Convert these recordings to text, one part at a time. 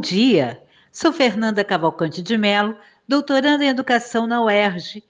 dia, sou Fernanda Cavalcante de Melo, doutoranda em Educação na UERJ.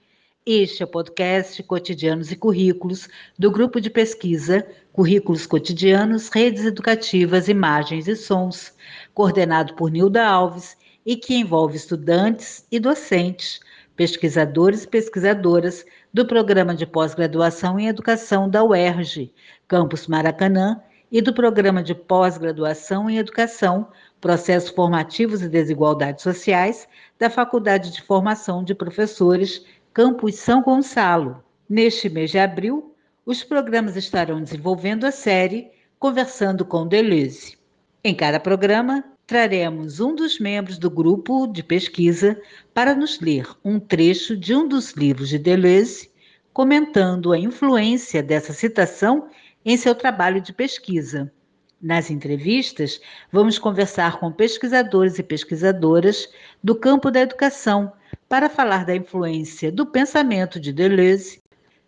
Este é o podcast Cotidianos e Currículos do grupo de pesquisa Currículos Cotidianos, Redes Educativas, Imagens e Sons, coordenado por Nilda Alves e que envolve estudantes e docentes, pesquisadores e pesquisadoras do Programa de Pós-Graduação em Educação da UERJ, Campus Maracanã, e do Programa de Pós-Graduação em Educação, Processos Formativos e Desigualdades Sociais, da Faculdade de Formação de Professores, Campus São Gonçalo. Neste mês de abril, os programas estarão desenvolvendo a série Conversando com Deleuze. Em cada programa, traremos um dos membros do grupo de pesquisa para nos ler um trecho de um dos livros de Deleuze, comentando a influência dessa citação em seu trabalho de pesquisa. Nas entrevistas, vamos conversar com pesquisadores e pesquisadoras do campo da educação para falar da influência do pensamento de Deleuze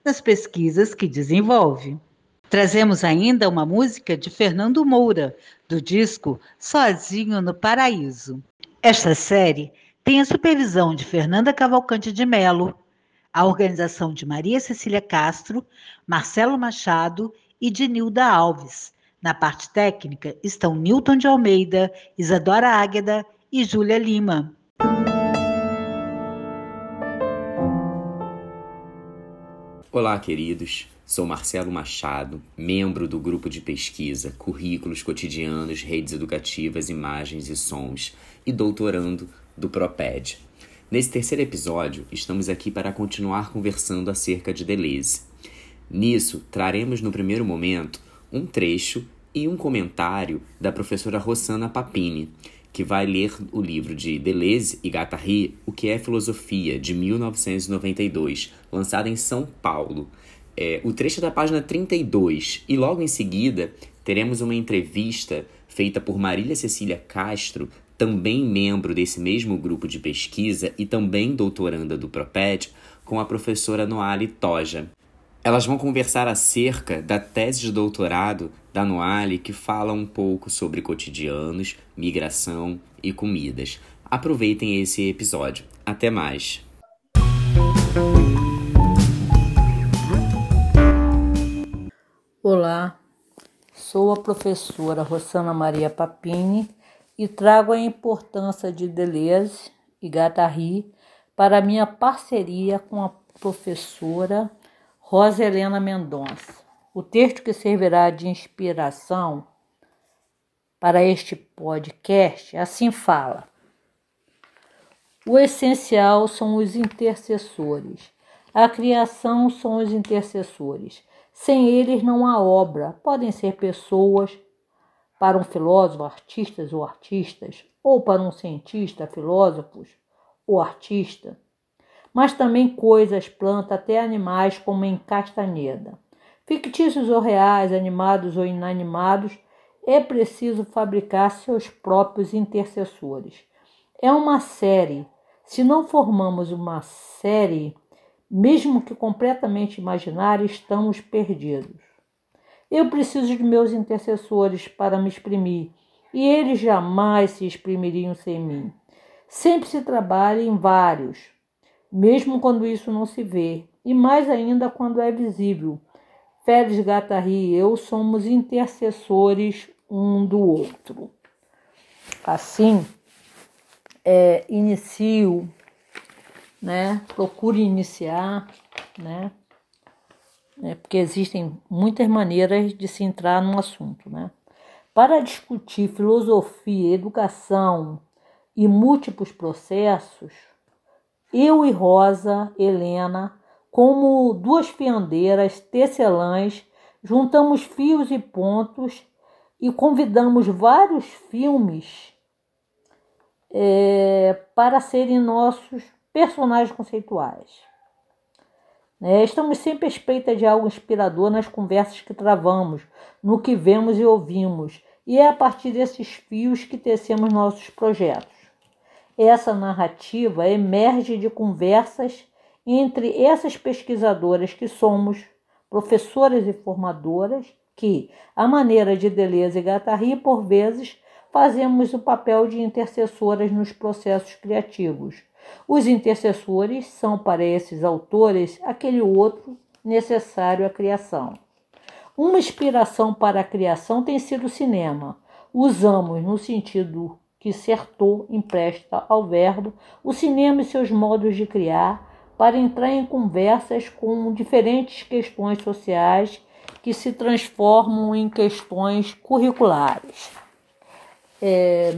nas pesquisas que desenvolve. Trazemos ainda uma música de Fernando Moura, do disco Sozinho no Paraíso. Esta série tem a supervisão de Fernanda Cavalcante de Melo, a organização de Maria Cecília Castro, Marcelo Machado e de Nilda Alves. Na parte técnica estão Newton de Almeida, Isadora Águeda e Júlia Lima. Olá, queridos. Sou Marcelo Machado, membro do grupo de pesquisa Currículos Cotidianos, Redes Educativas, Imagens e Sons e doutorando do PROPED. Nesse terceiro episódio, estamos aqui para continuar conversando acerca de Deleuze. Nisso, traremos no primeiro momento um trecho e um comentário da professora Rossana Papini, que vai ler o livro de Deleuze e Guattari, O que é Filosofia, de 1992, lançado em São Paulo. É, o trecho é da página 32 e logo em seguida teremos uma entrevista feita por Marília Cecília Castro, também membro desse mesmo grupo de pesquisa e também doutoranda do PROPED, com a professora Noali Toja. Elas vão conversar acerca da tese de doutorado da Noali, que fala um pouco sobre cotidianos, migração e comidas. Aproveitem esse episódio. Até mais! Olá, sou a professora Rosana Maria Papini e trago a importância de Deleuze e Guattari para minha parceria com a professora Rosa Helena Mendonça. O texto que servirá de inspiração para este podcast assim fala: O essencial são os intercessores. A criação são os intercessores. Sem eles não há obra. Podem ser pessoas, para um filósofo, artistas ou artistas, ou para um cientista, filósofos ou artista mas também coisas, plantas, até animais, como em Castaneda. Fictícios ou reais, animados ou inanimados, é preciso fabricar seus próprios intercessores. É uma série. Se não formamos uma série, mesmo que completamente imaginária, estamos perdidos. Eu preciso de meus intercessores para me exprimir, e eles jamais se exprimiriam sem mim. Sempre se trabalha em vários, mesmo quando isso não se vê, e mais ainda quando é visível. Félix Gattari e eu somos intercessores um do outro. Assim, é, inicio, né, procure iniciar, né, né, porque existem muitas maneiras de se entrar num assunto, né. Para discutir filosofia, educação e múltiplos processos, eu e Rosa, Helena, como duas fiandeiras tecelãs, juntamos fios e pontos e convidamos vários filmes é, para serem nossos personagens conceituais. É, estamos sempre à espreita de algo inspirador nas conversas que travamos, no que vemos e ouvimos, e é a partir desses fios que tecemos nossos projetos. Essa narrativa emerge de conversas entre essas pesquisadoras que somos, professoras e formadoras, que, à maneira de Deleuze e Guattari, por vezes, fazemos o papel de intercessoras nos processos criativos. Os intercessores são para esses autores aquele outro necessário à criação. Uma inspiração para a criação tem sido o cinema. Usamos, no sentido que Sertor empresta ao verbo, o cinema e seus modos de criar para entrar em conversas com diferentes questões sociais que se transformam em questões curriculares. É,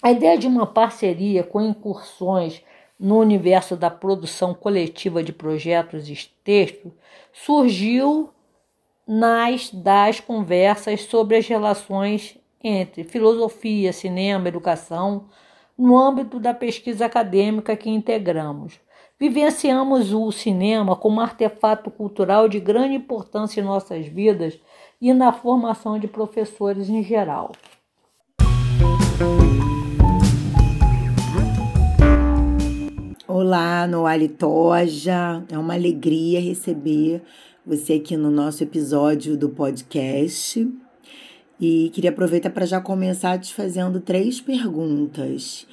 a ideia de uma parceria com incursões no universo da produção coletiva de projetos e textos surgiu nas das conversas sobre as relações entre filosofia, cinema, educação, no âmbito da pesquisa acadêmica que integramos. Vivenciamos o cinema como artefato cultural de grande importância em nossas vidas e na formação de professores em geral. Olá, Noali Toja. É uma alegria receber você aqui no nosso episódio do podcast. E queria aproveitar para já começar te fazendo três perguntas.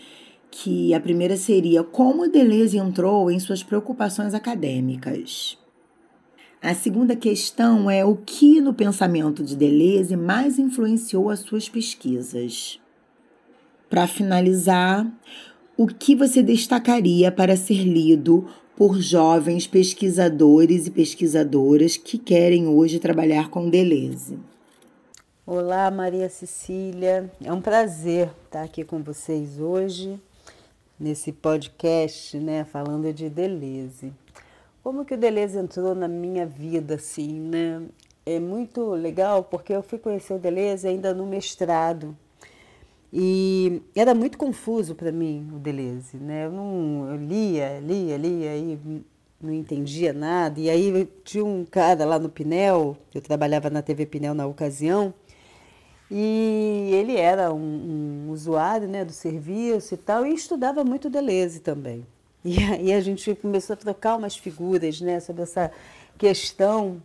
Que a primeira seria: como Deleuze entrou em suas preocupações acadêmicas? A segunda questão é o que no pensamento de Deleuze mais influenciou as suas pesquisas. Para finalizar, o que você destacaria para ser lido por jovens pesquisadores e pesquisadoras que querem hoje trabalhar com Deleuze? Olá, Maria Cecília. É um prazer estar aqui com vocês hoje nesse podcast, né, falando de Deleuze. Como que o Deleuze entrou na minha vida assim, né? É muito legal porque eu fui conhecer o Deleuze ainda no mestrado. E era muito confuso para mim o Deleuze, né? Eu não eu lia, lia, lia e não entendia nada. E aí tinha um cara lá no Pinel, eu trabalhava na TV Pinel na ocasião, e ele era um, um usuário né, do serviço e tal, e estudava muito Deleuze também. E aí a gente começou a trocar umas figuras né, sobre essa questão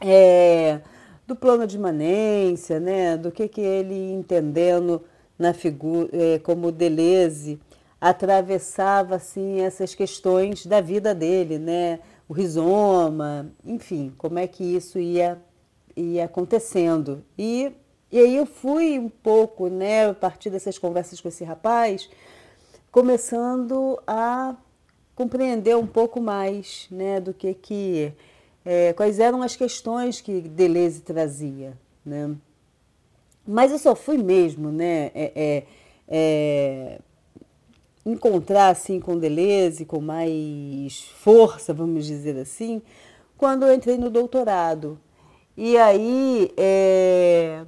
é, do plano de imanência, né, do que, que ele entendendo na figura, é, como Deleuze atravessava assim essas questões da vida dele, né, o rizoma, enfim, como é que isso ia ia acontecendo. E, e aí eu fui um pouco, né, a partir dessas conversas com esse rapaz, começando a compreender um pouco mais, né, do que que é, quais eram as questões que Deleuze trazia, né? Mas eu só fui mesmo, né, é, é, é, encontrar assim com Deleuze com mais força, vamos dizer assim, quando eu entrei no doutorado. E aí, é,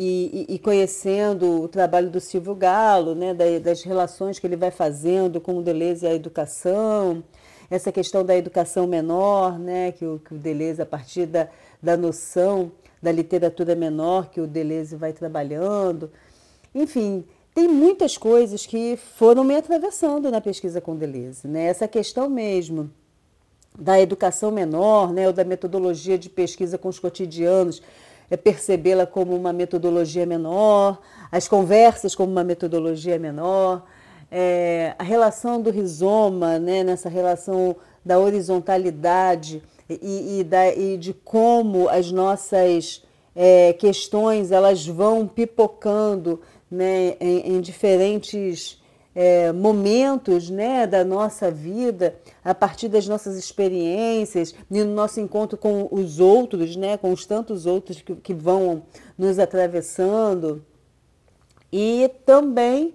e, e, conhecendo o trabalho do Silvio Galo, né, das relações que ele vai fazendo com o Deleuze e a educação, essa questão da educação menor, né, que o, que o Deleuze, a partir da, da noção da literatura menor que o Deleuze vai trabalhando. Enfim, tem muitas coisas que foram me atravessando na pesquisa com Deleuze. Né? Essa questão mesmo da educação menor, né, ou da metodologia de pesquisa com os cotidianos, é percebê-la como uma metodologia menor, as conversas como uma metodologia menor, é, a relação do rizoma, né, nessa relação da horizontalidade e, e, da, e de como as nossas é, questões elas vão pipocando né, em, em diferentes é, momentos né, da nossa vida, a partir das nossas experiências, e no nosso encontro com os outros, né, com os tantos outros que, que vão nos atravessando. E também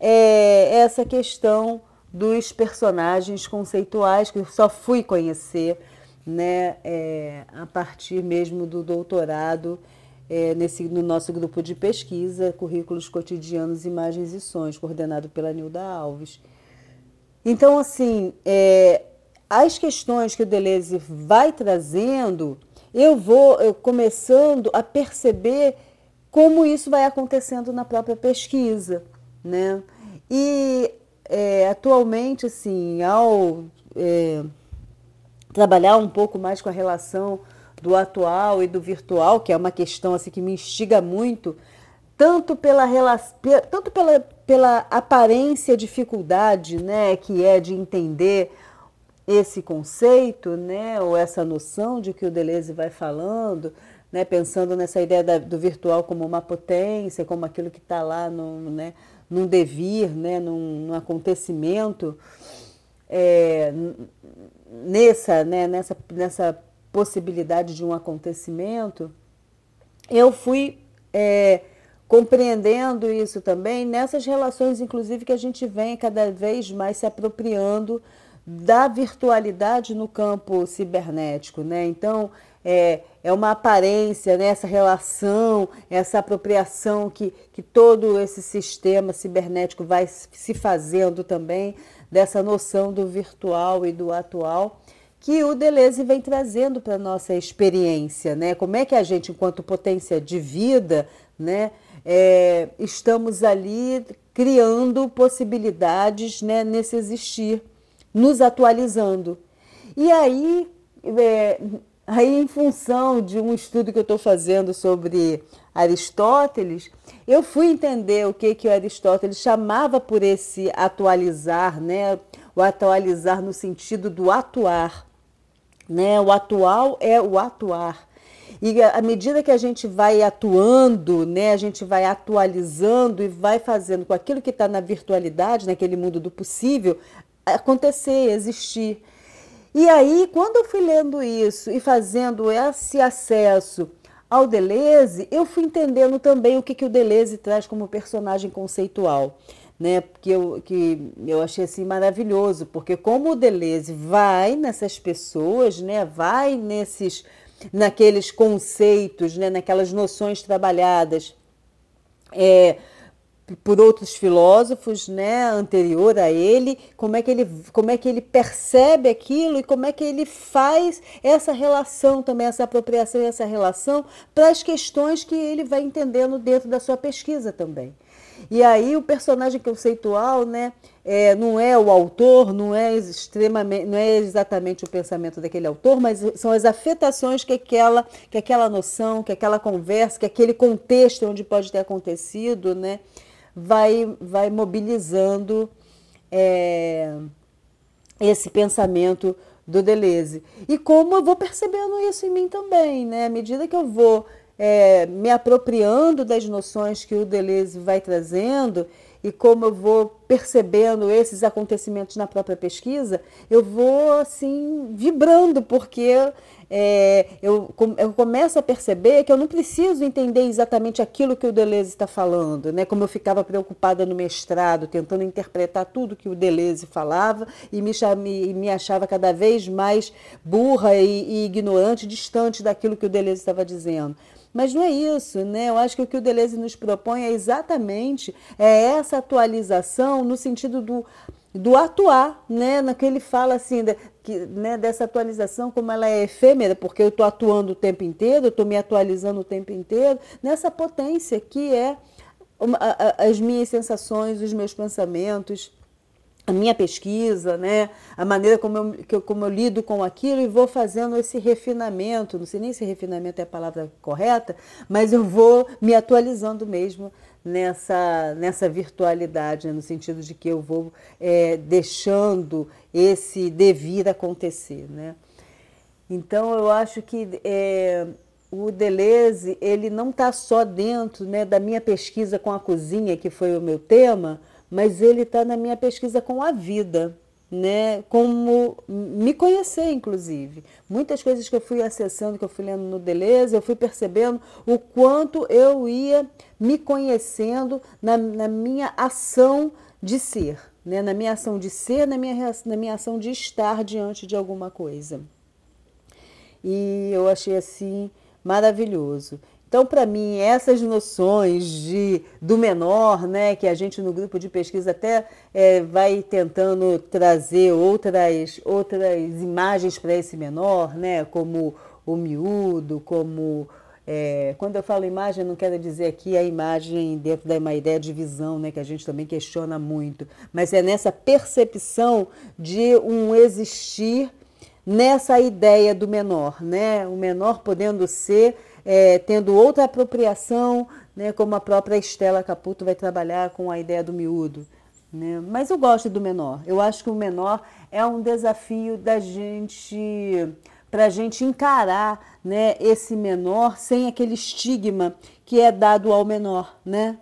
é, essa questão dos personagens conceituais que eu só fui conhecer né, é, a partir mesmo do doutorado é, nesse, no nosso grupo de pesquisa, Currículos Cotidianos, Imagens e Sons, coordenado pela Nilda Alves. Então, assim, é, as questões que o Deleuze vai trazendo, eu vou eu, começando a perceber como isso vai acontecendo na própria pesquisa, né? E é, atualmente, assim, ao é, trabalhar um pouco mais com a relação do atual e do virtual, que é uma questão assim que me instiga muito tanto pela, tanto pela, pela aparência dificuldade né, que é de entender esse conceito, né, ou essa noção de que o Deleuze vai falando, né, pensando nessa ideia da, do virtual como uma potência, como aquilo que está lá no, né, num devir, né, num, num acontecimento, é, nessa, né, nessa, nessa possibilidade de um acontecimento, eu fui é, compreendendo isso também nessas relações, inclusive, que a gente vem cada vez mais se apropriando da virtualidade no campo cibernético. Né? Então, é, é uma aparência, né? essa relação, essa apropriação que, que todo esse sistema cibernético vai se fazendo também dessa noção do virtual e do atual que o Deleuze vem trazendo para a nossa experiência, né? Como é que a gente, enquanto potência de vida, né, é, estamos ali criando possibilidades né, nesse existir, nos atualizando. E aí, é, aí, em função de um estudo que eu estou fazendo sobre Aristóteles, eu fui entender o que, que o Aristóteles chamava por esse atualizar, né? o atualizar no sentido do atuar. Né? O atual é o atuar. E à medida que a gente vai atuando, né, a gente vai atualizando e vai fazendo com aquilo que está na virtualidade, naquele mundo do possível, acontecer, existir. E aí, quando eu fui lendo isso e fazendo esse acesso ao Deleuze, eu fui entendendo também o que, que o Deleuze traz como personagem conceitual né? Que eu, que eu achei assim maravilhoso, porque como o Deleuze vai nessas pessoas, né? Vai nesses naqueles conceitos, né? Naquelas noções trabalhadas é, por outros filósofos, né, anterior a ele, como é que ele como é que ele percebe aquilo e como é que ele faz essa relação também, essa apropriação e essa relação para as questões que ele vai entendendo dentro da sua pesquisa também. E aí o personagem conceitual, né, é, não é o autor, não é extremamente, não é exatamente o pensamento daquele autor, mas são as afetações que aquela, que aquela noção, que aquela conversa, que aquele contexto onde pode ter acontecido, né, vai, vai mobilizando é, esse pensamento do Deleuze. E como eu vou percebendo isso em mim também, né? À medida que eu vou é, me apropriando das noções que o Deleuze vai trazendo e como eu vou percebendo esses acontecimentos na própria pesquisa, eu vou assim vibrando, porque é, eu, eu começo a perceber que eu não preciso entender exatamente aquilo que o Deleuze está falando, né? Como eu ficava preocupada no mestrado, tentando interpretar tudo que o Deleuze falava e me, me, achava cada vez mais burra e, e ignorante, distante daquilo que o Deleuze estava dizendo. Mas não é isso, né? Eu acho que o que o Deleuze nos propõe é exatamente é essa atualização no sentido do, do atuar, né? Na que ele fala assim, de, que, né, dessa atualização, como ela é efêmera, porque eu estou atuando o tempo inteiro, eu estou me atualizando o tempo inteiro, nessa potência que é uma, a, as minhas sensações, os meus pensamentos a minha pesquisa, né? a maneira como eu, que eu, como eu lido com aquilo e vou fazendo esse refinamento. Não sei nem se refinamento é a palavra correta, mas eu vou me atualizando mesmo nessa, nessa virtualidade, né? no sentido de que eu vou é, deixando esse devir acontecer. Né? Então, eu acho que é, o Deleuze ele não está só dentro né, da minha pesquisa com a cozinha, que foi o meu tema, mas ele está na minha pesquisa com a vida, né? Como me conhecer, inclusive. Muitas coisas que eu fui acessando, que eu fui lendo no Deleuze, eu fui percebendo o quanto eu ia me conhecendo na, na minha ação de ser, né? Na minha ação de ser, na minha, na minha ação de estar diante de alguma coisa. E eu achei assim maravilhoso. Então, para mim, essas noções de, do menor, né, que a gente no grupo de pesquisa até é, vai tentando trazer outras, outras imagens para esse menor, né, como o miúdo, como. É, quando eu falo imagem, não quero dizer aqui a imagem dentro da uma ideia de visão, né, que a gente também questiona muito, mas é nessa percepção de um existir nessa ideia do menor, né? O menor podendo ser é, tendo outra apropriação né, como a própria Estela Caputo vai trabalhar com a ideia do miúdo. Né? Mas eu gosto do menor. Eu acho que o menor é um desafio da gente para a gente encarar né, esse menor sem aquele estigma que é dado ao menor, né?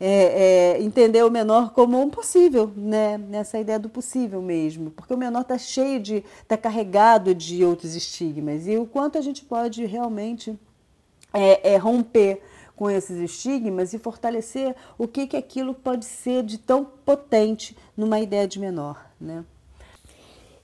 É, é, entender o menor como um possível, né? Nessa ideia do possível mesmo, porque o menor está cheio de, está carregado de outros estigmas e o quanto a gente pode realmente é, é romper com esses estigmas e fortalecer o que que aquilo pode ser de tão potente numa ideia de menor, né?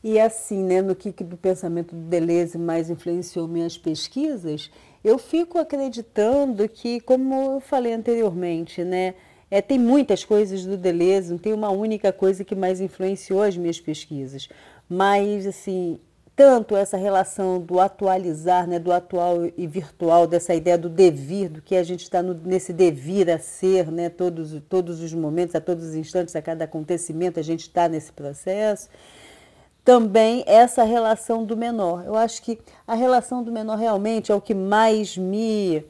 E assim, né, no que, que do pensamento do Deleuze mais influenciou minhas pesquisas, eu fico acreditando que, como eu falei anteriormente, né, é, tem muitas coisas do Deleuze, não tem uma única coisa que mais influenciou as minhas pesquisas, mas assim, tanto essa relação do atualizar, né, do atual e virtual, dessa ideia do devir, do que a gente está nesse devir a ser, né, todos, todos os momentos, a todos os instantes, a cada acontecimento, a gente está nesse processo também essa relação do menor. Eu acho que a relação do menor realmente é o que mais me,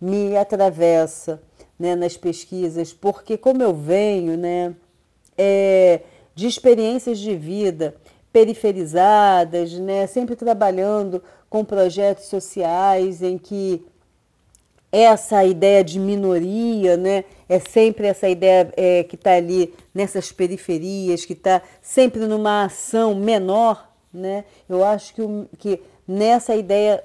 me atravessa né, nas pesquisas, porque como eu venho né, é, de experiências de vida periferizadas, né, sempre trabalhando com projetos sociais em que essa ideia de minoria, né? É sempre essa ideia é, que está ali nessas periferias, que está sempre numa ação menor, né? Eu acho que, o, que nessa ideia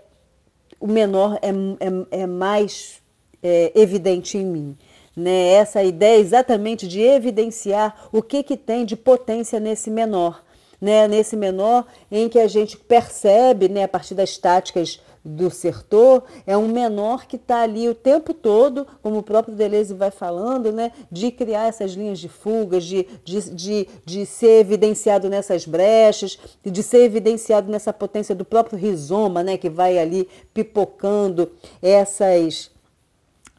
o menor é, é, é mais é, evidente em mim. Né? Essa ideia exatamente de evidenciar o que, que tem de potência nesse menor. Né? Nesse menor em que a gente percebe, né, a partir das táticas do sertor é um menor que está ali o tempo todo, como o próprio Deleuze vai falando, né, de criar essas linhas de fugas, de, de, de, de ser evidenciado nessas brechas, de ser evidenciado nessa potência do próprio rizoma, né, que vai ali pipocando essas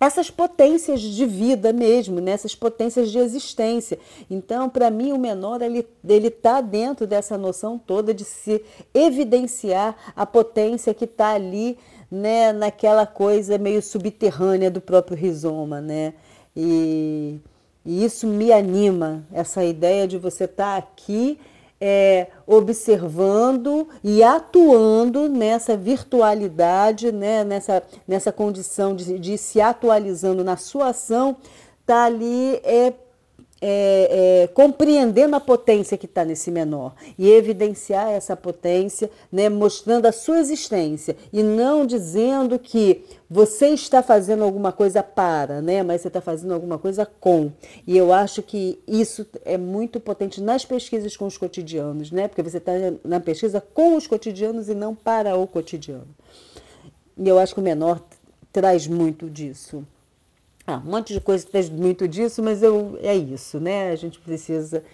essas potências de vida mesmo, né? potências de existência. Então, para mim, o menor ele está dentro dessa noção toda de se evidenciar a potência que está ali, né, naquela coisa meio subterrânea do próprio rizoma, né? E, e isso me anima, essa ideia de você estar tá aqui é, observando e atuando nessa virtualidade, né, nessa, nessa condição de, de se atualizando na sua ação, está ali é, é, é, compreendendo a potência que está nesse menor e evidenciar essa potência, né, mostrando a sua existência e não dizendo que você está fazendo alguma coisa para, né, mas você está fazendo alguma coisa com. E eu acho que isso é muito potente nas pesquisas com os cotidianos, né, porque você está na pesquisa com os cotidianos e não para o cotidiano. E eu acho que o menor traz muito disso. Ah, um monte de coisa traz muito disso, mas eu, é isso, né? A gente precisa.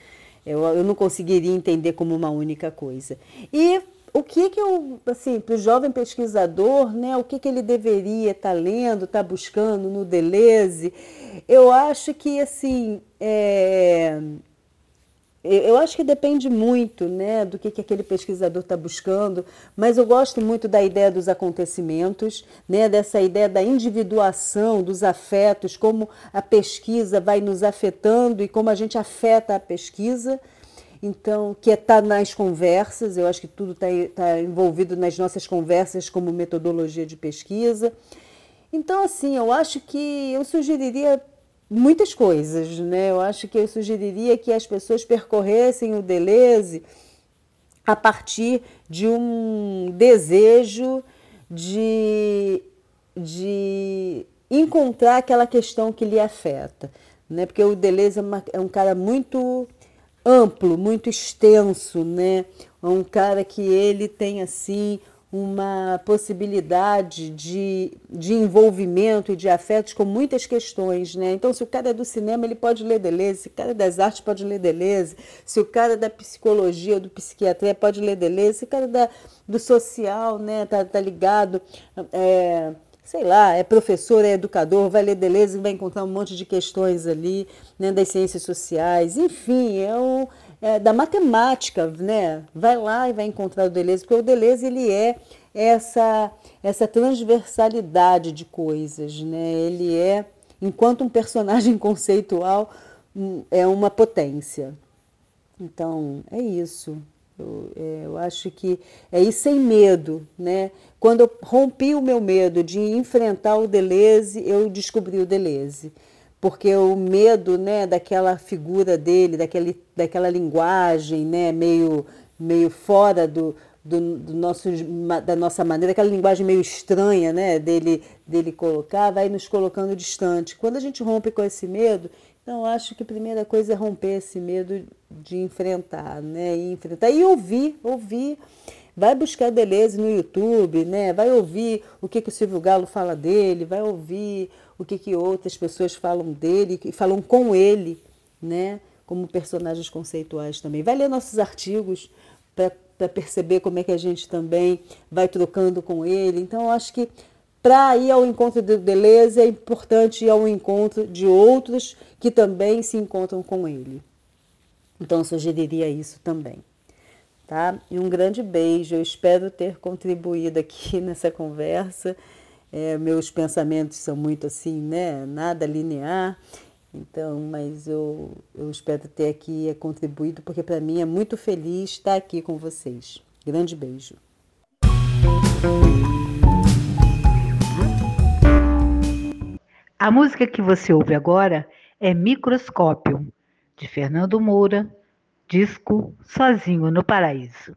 Eu, eu não conseguiria entender como uma única coisa. E o que que eu, assim, para o jovem pesquisador, né, o que que ele deveria estar tá lendo, estar tá buscando no Deleuze? Eu acho que, assim, é, eu acho que depende muito né, do que, que aquele pesquisador está buscando, mas eu gosto muito da ideia dos acontecimentos, né, dessa ideia da individuação dos afetos, como a pesquisa vai nos afetando e como a gente afeta a pesquisa. Então, que está é nas conversas, eu acho que tudo está tá envolvido nas nossas conversas como metodologia de pesquisa. Então, assim, eu acho que eu sugeriria muitas coisas, né? Eu acho que eu sugeriria que as pessoas percorressem o Deleuze a partir de um desejo de, de encontrar aquela questão que lhe afeta, né? Porque o Deleuze é, uma, é um cara muito amplo, muito extenso, né? É um cara que ele tem assim uma possibilidade de, de envolvimento e de afetos com muitas questões, né? Então, se o cara é do cinema, ele pode ler Deleuze, se o cara é das artes pode ler Deleuze, se o cara é da psicologia ou do psiquiatria pode ler Deleuze, se o cara é da, do social, né, tá, tá ligado, é, sei lá, é professor, é educador, vai ler Deleuze e vai encontrar um monte de questões ali, né, das ciências sociais, enfim, é um é, da matemática, né? Vai lá e vai encontrar o Deleuze, porque o Deleuze ele é essa essa transversalidade de coisas, né? Ele é enquanto um personagem conceitual hum, é uma potência. Então, é isso. Eu, é, eu, acho que é ir sem medo, né? Quando eu rompi o meu medo de enfrentar o Deleuze, eu descobri o Deleuze. Porque o medo, né, daquela figura dele, daquele, daquela linguagem, né, meio, meio fora do, do, do, nosso, da nossa maneira, aquela linguagem meio estranha, né, dele, dele colocar, vai nos colocando distante. Quando a gente rompe com esse medo, então, acho que a primeira coisa é romper esse medo de enfrentar, né? E enfrentar e ouvir, ouvir. Vai buscar Deleuze no YouTube, né? Vai ouvir o que, que o Silvio Galo fala dele, vai ouvir o que, que outras pessoas falam dele, que falam com ele, né? Como personagens conceituais também. Vai ler nossos artigos para perceber como é que a gente também vai trocando com ele. Então, acho que para ir ao encontro de Deleuze é importante ir ao encontro de outros que também se encontram com ele. Então, sugeriria isso também. Tá? E um grande beijo. Eu espero ter contribuído aqui nessa conversa. É, meus pensamentos são muito assim, né? Nada linear. Então, mas eu, eu espero ter aqui contribuído, porque para mim é muito feliz estar aqui com vocês. Grande beijo. A música que você ouve agora é Microscópio, de Fernando Moura, disco Sozinho no Paraíso.